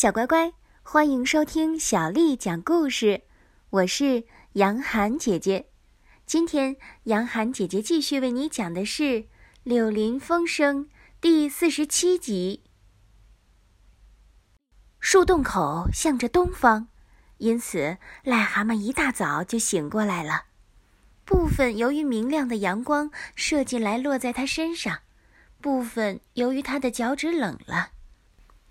小乖乖，欢迎收听小丽讲故事。我是杨涵姐姐。今天，杨涵姐姐继续为你讲的是《柳林风声》第四十七集。树洞口向着东方，因此癞蛤蟆一大早就醒过来了。部分由于明亮的阳光射进来落在它身上，部分由于它的脚趾冷了。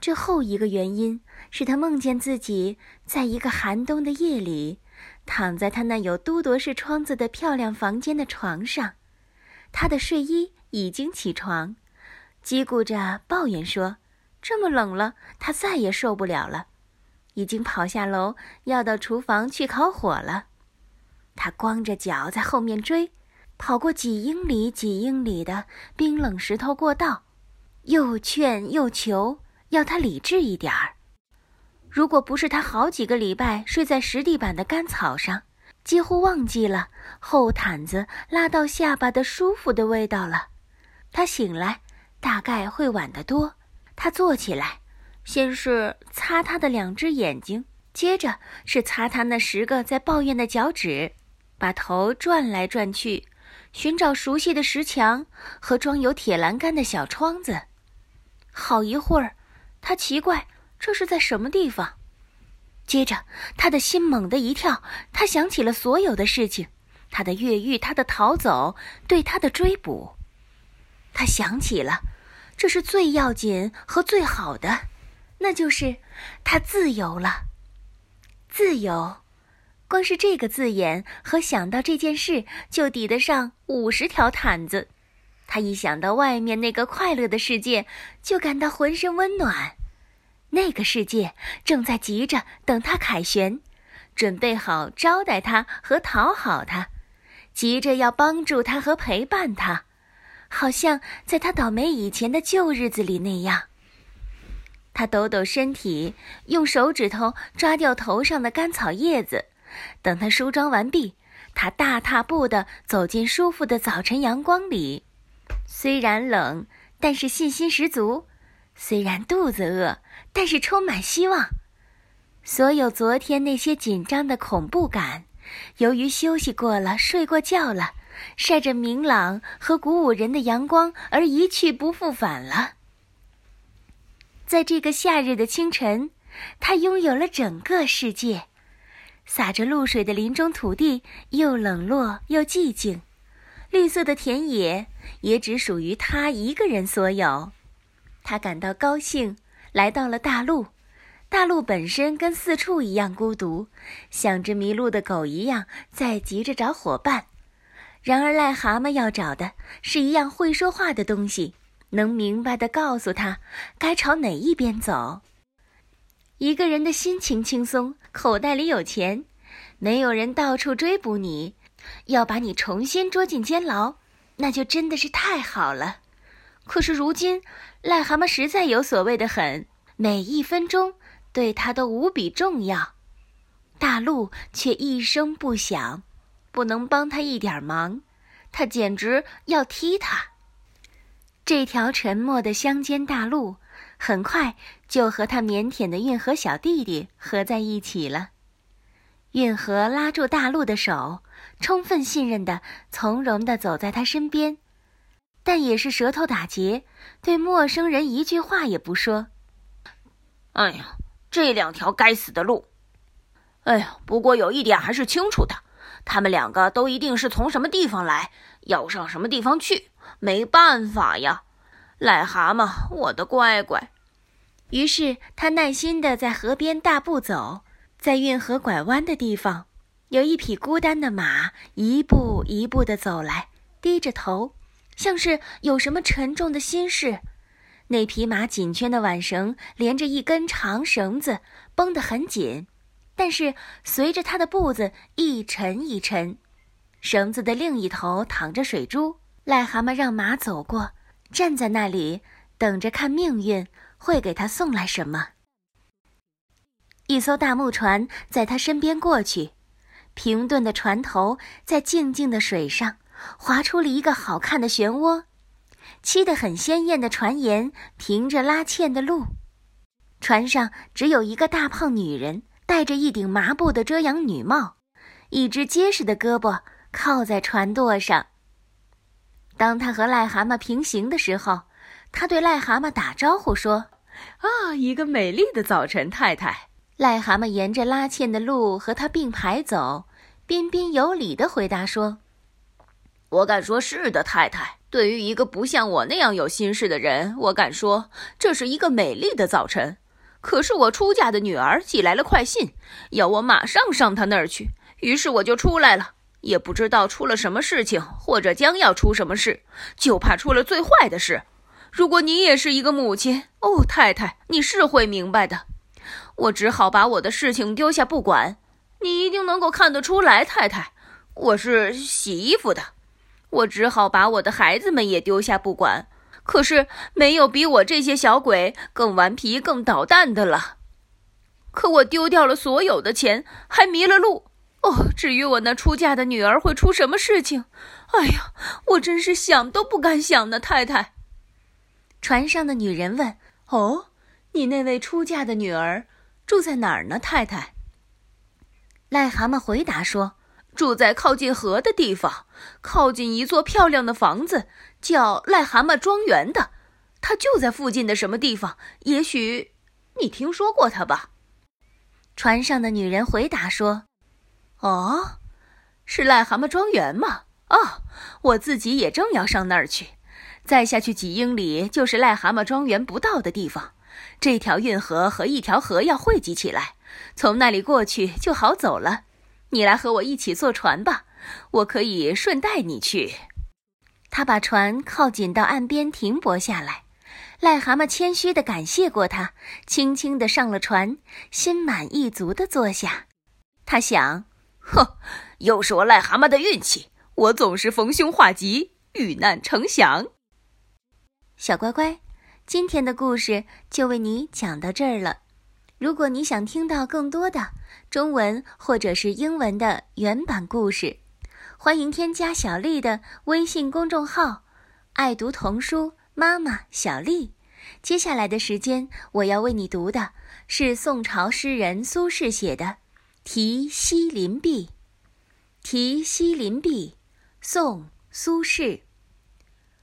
这后一个原因是他梦见自己在一个寒冬的夜里，躺在他那有都铎式窗子的漂亮房间的床上，他的睡衣已经起床，叽咕着抱怨说：“这么冷了，他再也受不了了，已经跑下楼要到厨房去烤火了。”他光着脚在后面追，跑过几英里几英里的冰冷石头过道，又劝又求。要他理智一点儿。如果不是他好几个礼拜睡在石地板的干草上，几乎忘记了厚毯子拉到下巴的舒服的味道了，他醒来大概会晚得多。他坐起来，先是擦他的两只眼睛，接着是擦他那十个在抱怨的脚趾，把头转来转去，寻找熟悉的石墙和装有铁栏杆的小窗子。好一会儿。他奇怪这是在什么地方，接着他的心猛地一跳，他想起了所有的事情，他的越狱，他的逃走，对他的追捕，他想起了，这是最要紧和最好的，那就是他自由了。自由，光是这个字眼和想到这件事，就抵得上五十条毯子。他一想到外面那个快乐的世界，就感到浑身温暖。那个世界正在急着等他凯旋，准备好招待他和讨好他，急着要帮助他和陪伴他，好像在他倒霉以前的旧日子里那样。他抖抖身体，用手指头抓掉头上的干草叶子。等他梳妆完毕，他大踏步地走进舒服的早晨阳光里。虽然冷，但是信心十足；虽然肚子饿，但是充满希望。所有昨天那些紧张的恐怖感，由于休息过了、睡过觉了，晒着明朗和鼓舞人的阳光而一去不复返了。在这个夏日的清晨，他拥有了整个世界。洒着露水的林中土地又冷落又寂静。绿色的田野也只属于他一个人所有，他感到高兴，来到了大陆。大陆本身跟四处一样孤独，像只迷路的狗一样在急着找伙伴。然而癞蛤蟆要找的是一样会说话的东西，能明白地告诉他该朝哪一边走。一个人的心情轻松，口袋里有钱，没有人到处追捕你。要把你重新捉进监牢，那就真的是太好了。可是如今，癞蛤蟆实在有所谓的很，每一分钟对他都无比重要。大陆却一声不响，不能帮他一点忙，他简直要踢他。这条沉默的乡间大路，很快就和他腼腆的运河小弟弟合在一起了。运河拉住大陆的手。充分信任的、从容的走在他身边，但也是舌头打结，对陌生人一句话也不说。哎呀，这两条该死的路！哎呀，不过有一点还是清楚的，他们两个都一定是从什么地方来，要上什么地方去。没办法呀，癞蛤蟆，我的乖乖。于是他耐心的在河边大步走，在运河拐弯的地方。有一匹孤单的马，一步一步地走来，低着头，像是有什么沉重的心事。那匹马紧圈的挽绳连着一根长绳子，绷得很紧，但是随着它的步子一沉一沉。绳子的另一头淌着水珠，癞蛤蟆让马走过，站在那里等着看命运会给他送来什么。一艘大木船在他身边过去。平顿的船头在静静的水上划出了一个好看的漩涡，漆得很鲜艳的船沿平着拉纤的路。船上只有一个大胖女人，戴着一顶麻布的遮阳女帽，一只结实的胳膊靠在船舵上。当他和癞蛤蟆平行的时候，他对癞蛤蟆打招呼说：“啊，一个美丽的早晨，太太。”癞蛤蟆沿着拉纤的路和他并排走，彬彬有礼地回答说：“我敢说是的，太太。对于一个不像我那样有心事的人，我敢说这是一个美丽的早晨。可是我出嫁的女儿寄来了快信，要我马上上她那儿去，于是我就出来了。也不知道出了什么事情，或者将要出什么事，就怕出了最坏的事。如果你也是一个母亲，哦，太太，你是会明白的。”我只好把我的事情丢下不管，你一定能够看得出来，太太，我是洗衣服的。我只好把我的孩子们也丢下不管，可是没有比我这些小鬼更顽皮、更捣蛋的了。可我丢掉了所有的钱，还迷了路。哦，至于我那出嫁的女儿会出什么事情，哎呀，我真是想都不敢想呢，太太。船上的女人问：“哦？”你那位出嫁的女儿住在哪儿呢，太太？癞蛤蟆回答说：“住在靠近河的地方，靠近一座漂亮的房子，叫癞蛤蟆庄园的。它就在附近的什么地方？也许你听说过它吧？”船上的女人回答说：“哦，是癞蛤蟆庄园吗？哦，我自己也正要上那儿去。再下去几英里就是癞蛤蟆庄园不到的地方。”这条运河和一条河要汇集起来，从那里过去就好走了。你来和我一起坐船吧，我可以顺带你去。他把船靠紧到岸边停泊下来，癞蛤蟆谦虚地感谢过他，轻轻地上了船，心满意足地坐下。他想：哼，又是我癞蛤蟆的运气，我总是逢凶化吉，遇难成祥。小乖乖。今天的故事就为你讲到这儿了。如果你想听到更多的中文或者是英文的原版故事，欢迎添加小丽的微信公众号“爱读童书妈妈小丽”。接下来的时间，我要为你读的是宋朝诗人苏轼写的《题西林壁》。《题西林壁》，宋·苏轼。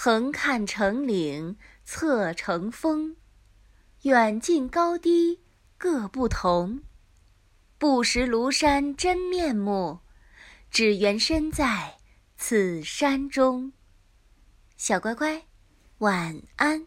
横看成岭侧成峰。远近高低各不同，不识庐山真面目，只缘身在此山中。小乖乖，晚安。